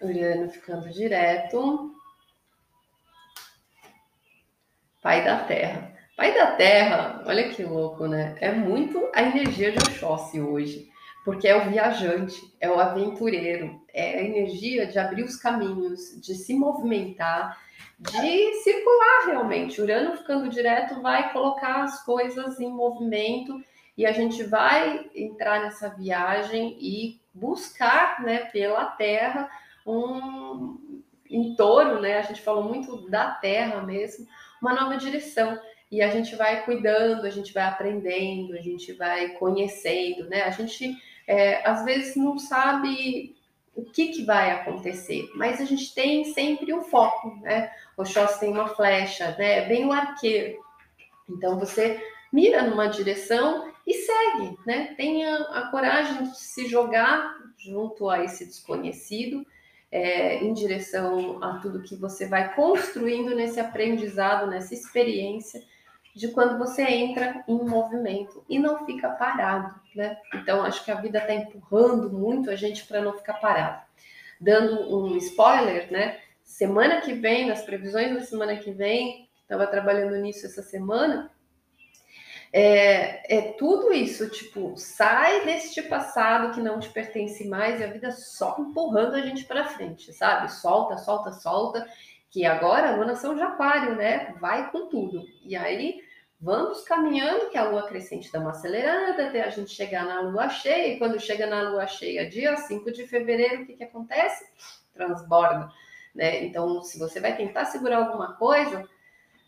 Urano ficando direto. Pai da Terra. Pai da Terra, olha que louco, né? É muito a energia de Oxóssi hoje, porque é o viajante, é o aventureiro, é a energia de abrir os caminhos, de se movimentar, de circular realmente. Urano ficando direto vai colocar as coisas em movimento e a gente vai entrar nessa viagem e buscar, né, pela Terra um entorno, né? A gente falou muito da Terra mesmo, uma nova direção. E a gente vai cuidando, a gente vai aprendendo, a gente vai conhecendo, né? A gente é, às vezes não sabe o que, que vai acontecer, mas a gente tem sempre um foco, né? O Xoss tem uma flecha, né? É bem o arqueiro. Então você mira numa direção e segue, né? Tenha a coragem de se jogar junto a esse desconhecido, é, em direção a tudo que você vai construindo nesse aprendizado, nessa experiência de quando você entra em movimento e não fica parado, né? Então acho que a vida está empurrando muito a gente para não ficar parado. Dando um spoiler, né? Semana que vem, nas previsões da semana que vem, estava trabalhando nisso essa semana, é, é, tudo isso, tipo, sai deste passado que não te pertence mais e a vida só empurrando a gente para frente, sabe? Solta, solta, solta, que agora a lua São de aquário, né? Vai com tudo. E aí vamos caminhando, que a lua crescente dá uma acelerada até a gente chegar na lua cheia, e quando chega na lua cheia, dia 5 de fevereiro, o que, que acontece? Transborda, né? Então, se você vai tentar segurar alguma coisa,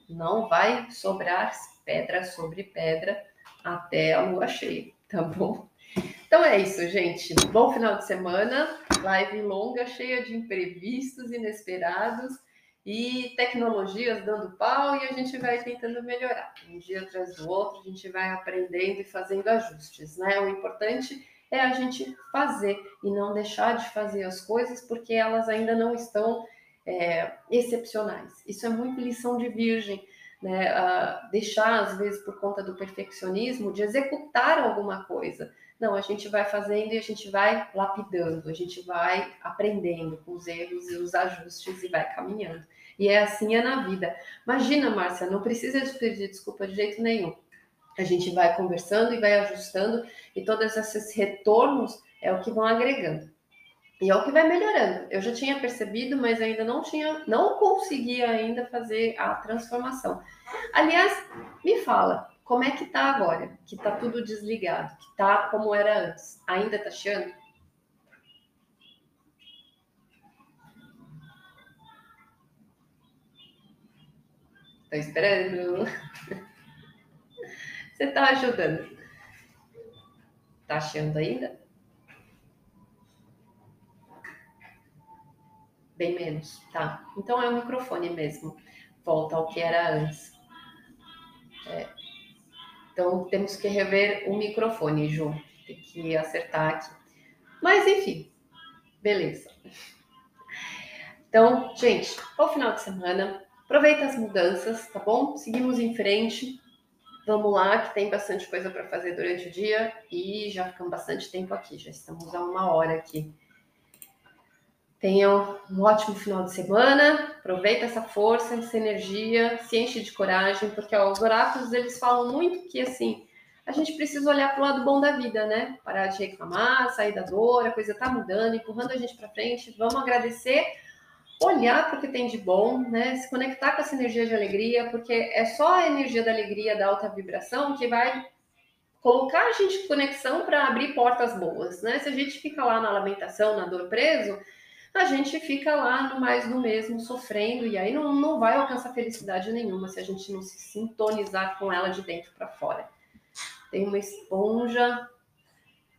não vai sobrar pedra sobre pedra até a lua cheia, tá bom? Então é isso, gente. Bom final de semana. Live longa, cheia de imprevistos, inesperados e tecnologias dando pau e a gente vai tentando melhorar. Um dia atrás do outro, a gente vai aprendendo e fazendo ajustes, né? O importante é a gente fazer e não deixar de fazer as coisas porque elas ainda não estão é, excepcionais. Isso é muito lição de virgem né, deixar, às vezes, por conta do perfeccionismo, de executar alguma coisa. Não, a gente vai fazendo e a gente vai lapidando, a gente vai aprendendo com os erros e os ajustes e vai caminhando. E é assim é na vida. Imagina, Márcia, não precisa pedir desculpa de jeito nenhum. A gente vai conversando e vai ajustando, e todos esses retornos é o que vão agregando. E é o que vai melhorando. Eu já tinha percebido, mas ainda não tinha, não conseguia ainda fazer a transformação. Aliás, me fala, como é que tá agora? Que tá tudo desligado, que tá como era antes. Ainda tá chiando? Tô esperando. Você tá ajudando? Tá achando ainda? Bem menos, tá? Então é o microfone mesmo. Volta ao que era antes. É. Então temos que rever o microfone, Ju. Tem que acertar aqui. Mas enfim, beleza. Então, gente, ao final de semana, aproveita as mudanças, tá bom? Seguimos em frente. Vamos lá, que tem bastante coisa para fazer durante o dia e já ficamos bastante tempo aqui, já estamos a uma hora aqui. Tenham um ótimo final de semana. Aproveita essa força, essa energia, se enche de coragem, porque ó, os oráculos eles falam muito que assim a gente precisa olhar para o lado bom da vida, né? Parar de reclamar, sair da dor, a coisa tá mudando, empurrando a gente para frente. Vamos agradecer, olhar para o que tem de bom, né? Se conectar com essa energia de alegria, porque é só a energia da alegria, da alta vibração que vai colocar a gente em conexão para abrir portas boas, né? Se a gente fica lá na lamentação, na dor preso, a gente fica lá no mais do mesmo, sofrendo, e aí não, não vai alcançar felicidade nenhuma se a gente não se sintonizar com ela de dentro para fora. Tem uma esponja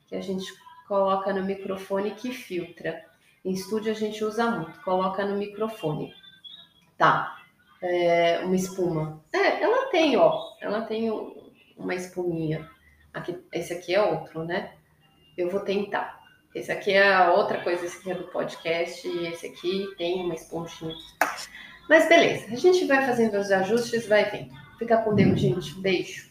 que a gente coloca no microfone que filtra. Em estúdio a gente usa muito, coloca no microfone. Tá, é, uma espuma. É, ela tem, ó, ela tem uma espuminha. Aqui, esse aqui é outro, né? Eu vou tentar. Esse aqui é outra coisa, esse aqui é do podcast, e esse aqui tem uma esponjinha. Mas beleza, a gente vai fazendo os ajustes, vai vendo. Fica com Deus, gente. Beijo.